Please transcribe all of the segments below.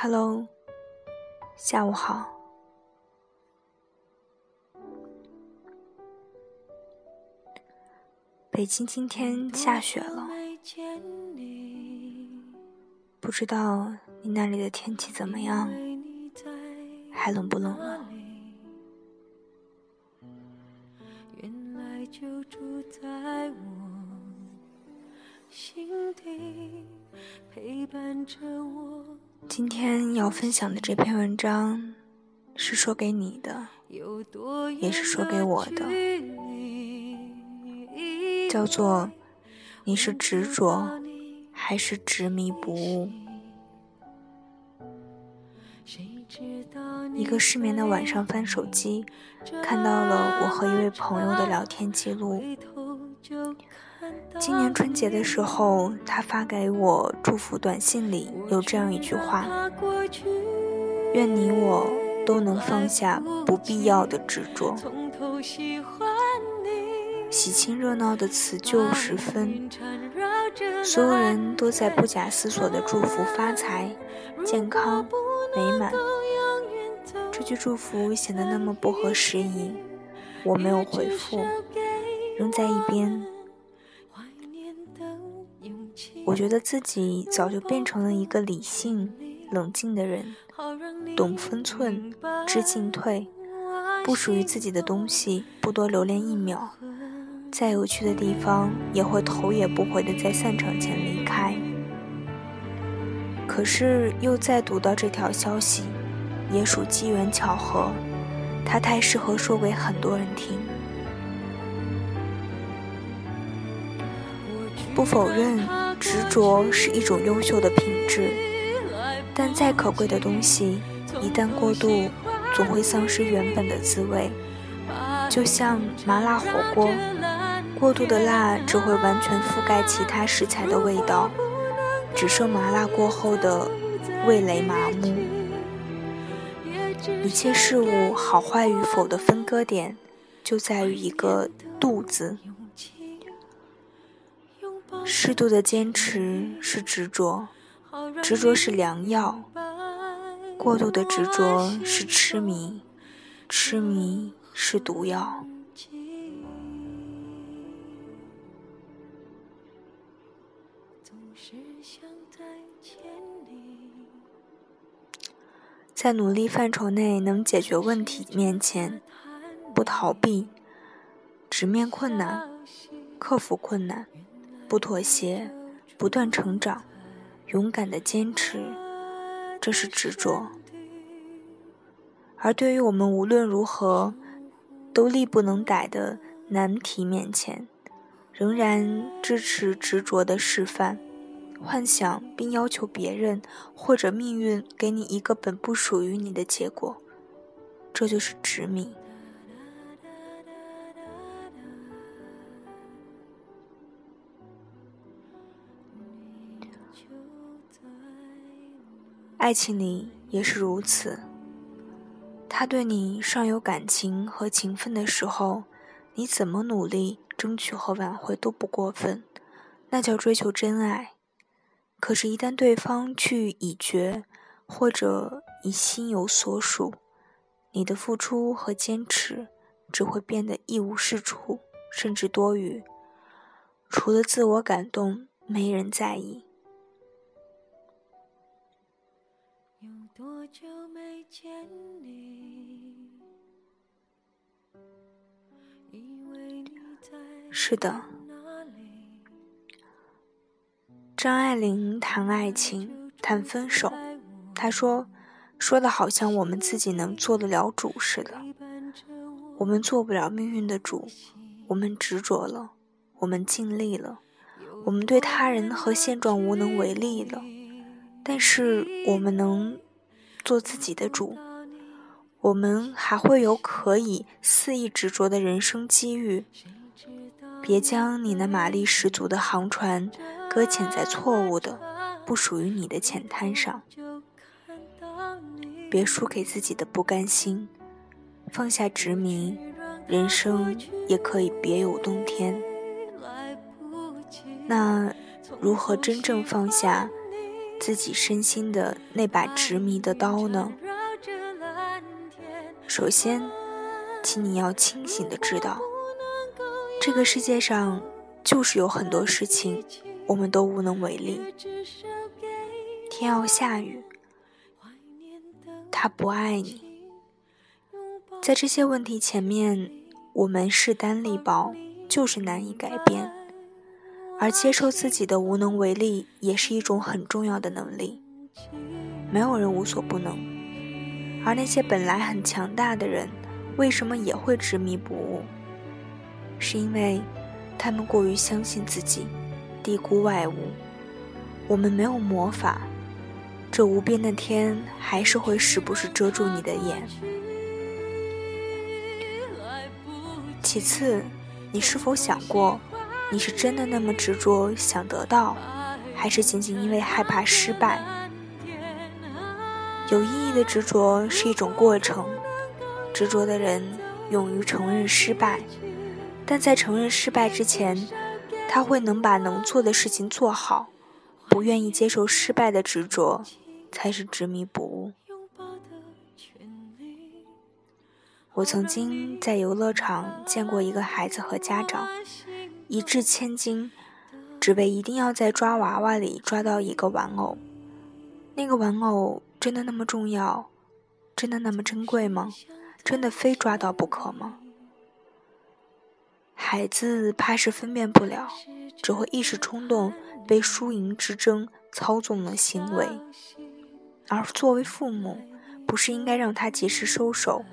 Hello，下午好。北京今天下雪了，不知道你那里的天气怎么样？还冷不冷了？今天要分享的这篇文章，是说给你的，也是说给我的，叫做“你是执着，还是执迷不悟？”一个失眠的晚上翻手机，看到了我和一位朋友的聊天记录。今年春节的时候，他发给我祝福短信里有这样一句话：“愿你我都能放下不必要的执着。”喜庆热闹的辞旧时分，所有人都在不假思索地祝福发财、健康、美满。这句祝福显得那么不合时宜，我没有回复，扔在一边。我觉得自己早就变成了一个理性、冷静的人，懂分寸、知进退，不属于自己的东西不多留恋一秒，再有趣的地方也会头也不回的在散场前离开。可是又再读到这条消息，也属机缘巧合，它太适合说给很多人听。不否认。执着是一种优秀的品质，但再可贵的东西，一旦过度，总会丧失原本的滋味。就像麻辣火锅，过度的辣只会完全覆盖其他食材的味道，只剩麻辣过后的味蕾麻木。一切事物好坏与否的分割点，就在于一个“度”字。适度的坚持是执着，执着是良药；过度的执着是痴迷，痴迷是毒药。在努力范畴内能解决问题面前，不逃避，直面困难，克服困难。不妥协，不断成长，勇敢的坚持，这是执着。而对于我们无论如何都力不能逮的难题面前，仍然支持执着的示范，幻想并要求别人或者命运给你一个本不属于你的结果，这就是执迷。爱情里也是如此。他对你尚有感情和情分的时候，你怎么努力争取和挽回都不过分，那叫追求真爱。可是，一旦对方去已决，或者已心有所属，你的付出和坚持只会变得一无是处，甚至多余。除了自我感动，没人在意。多久没见你？是的，张爱玲谈爱情，谈分手，她说：“说的好像我们自己能做得了主似的。我们做不了命运的主，我们执着了，我们尽力了，我们对他人和现状无能为力了。但是我们能。”做自己的主，我们还会有可以肆意执着的人生机遇。别将你那马力十足的航船搁浅在错误的、不属于你的浅滩上。别输给自己的不甘心，放下执迷，人生也可以别有洞天。那如何真正放下？自己身心的那把执迷的刀呢？首先，请你要清醒的知道，这个世界上就是有很多事情我们都无能为力。天要下雨，他不爱你，在这些问题前面，我们势单力薄，就是难以改变。而接受自己的无能为力，也是一种很重要的能力。没有人无所不能，而那些本来很强大的人，为什么也会执迷不悟？是因为他们过于相信自己，低估外物。我们没有魔法，这无边的天还是会时不时遮住你的眼。其次，你是否想过？你是真的那么执着想得到，还是仅仅因为害怕失败？有意义的执着是一种过程，执着的人勇于承认失败，但在承认失败之前，他会能把能做的事情做好。不愿意接受失败的执着，才是执迷不悟。我曾经在游乐场见过一个孩子和家长。一掷千金，只为一定要在抓娃娃里抓到一个玩偶。那个玩偶真的那么重要？真的那么珍贵吗？真的非抓到不可吗？孩子怕是分辨不了，只会一时冲动，被输赢之争操纵了行为。而作为父母，不是应该让他及时收手？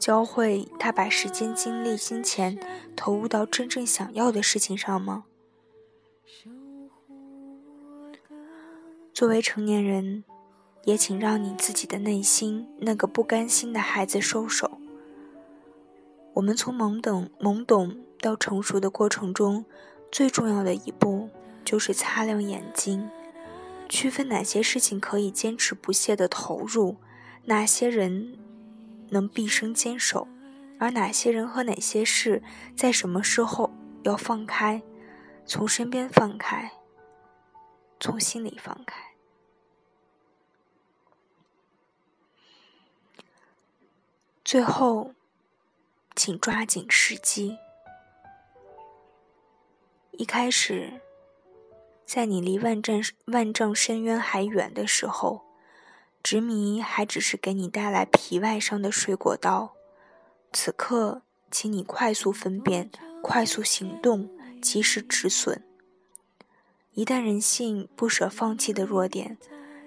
教会他把时间、精力、金钱投入到真正想要的事情上吗？作为成年人，也请让你自己的内心那个不甘心的孩子收手。我们从懵懂、懵懂到成熟的过程中，最重要的一步就是擦亮眼睛，区分哪些事情可以坚持不懈的投入，哪些人。能毕生坚守，而哪些人和哪些事，在什么时候要放开，从身边放开，从心里放开。最后，请抓紧时机。一开始，在你离万丈万丈深渊还远的时候。执迷还只是给你带来皮外伤的水果刀，此刻，请你快速分辨，快速行动，及时止损。一旦人性不舍放弃的弱点，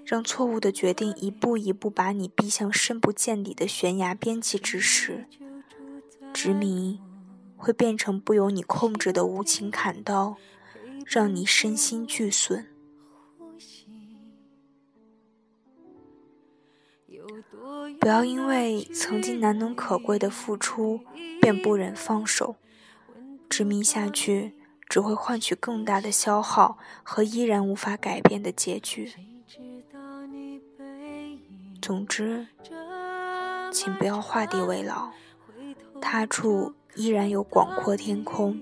让错误的决定一步一步把你逼向深不见底的悬崖边际之时，执迷会变成不由你控制的无情砍刀，让你身心俱损。不要因为曾经难能可贵的付出，便不忍放手。执迷下去，只会换取更大的消耗和依然无法改变的结局。总之，请不要画地为牢，他处依然有广阔天空。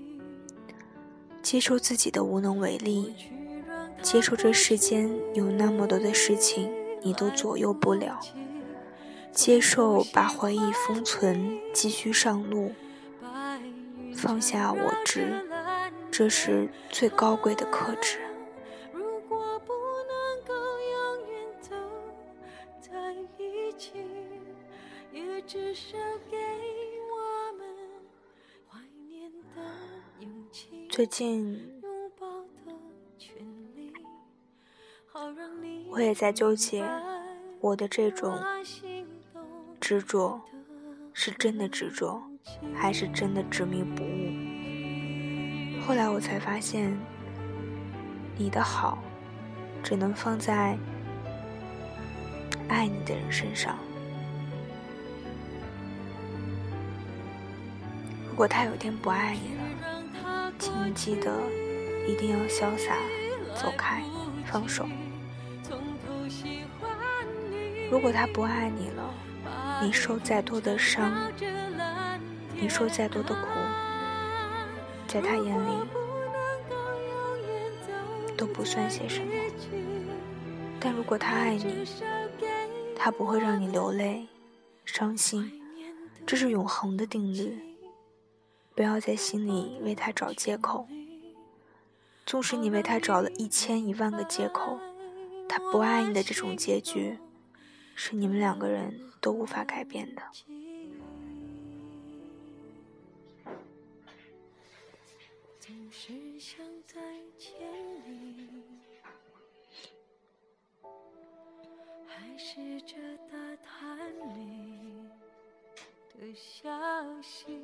接受自己的无能为力，接受这世间有那么多的事情你都左右不了。接受把回忆封存，继续上路，放下我执，这是最高贵的克制。最近，我也在纠结我的这种。执着是真的执着，还是真的执迷不悟？后来我才发现，你的好只能放在爱你的人身上。如果他有天不爱你了，请你记得一定要潇洒走开，放手。如果他不爱你了，你受再多的伤，你受再多的苦，在他眼里都不算些什么。但如果他爱你，他不会让你流泪、伤心，这是永恒的定律。不要在心里为他找借口。纵使你为他找了一千一万个借口，他不爱你的这种结局，是你们两个人都无法改变的。是这大潭里的消息，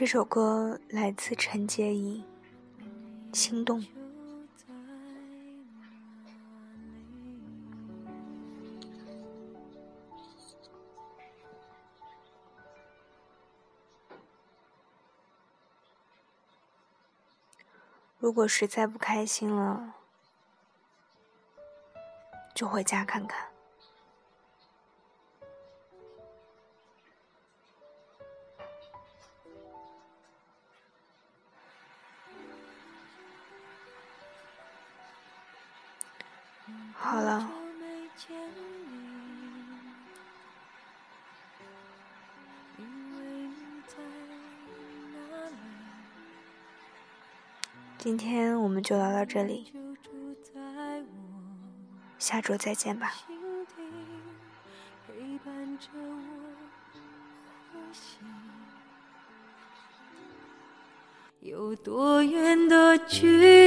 这首歌来自陈洁仪，《心动》。如果实在不开心了，就回家看看。今天我们就聊到这里，下周再见吧。有多远的距离？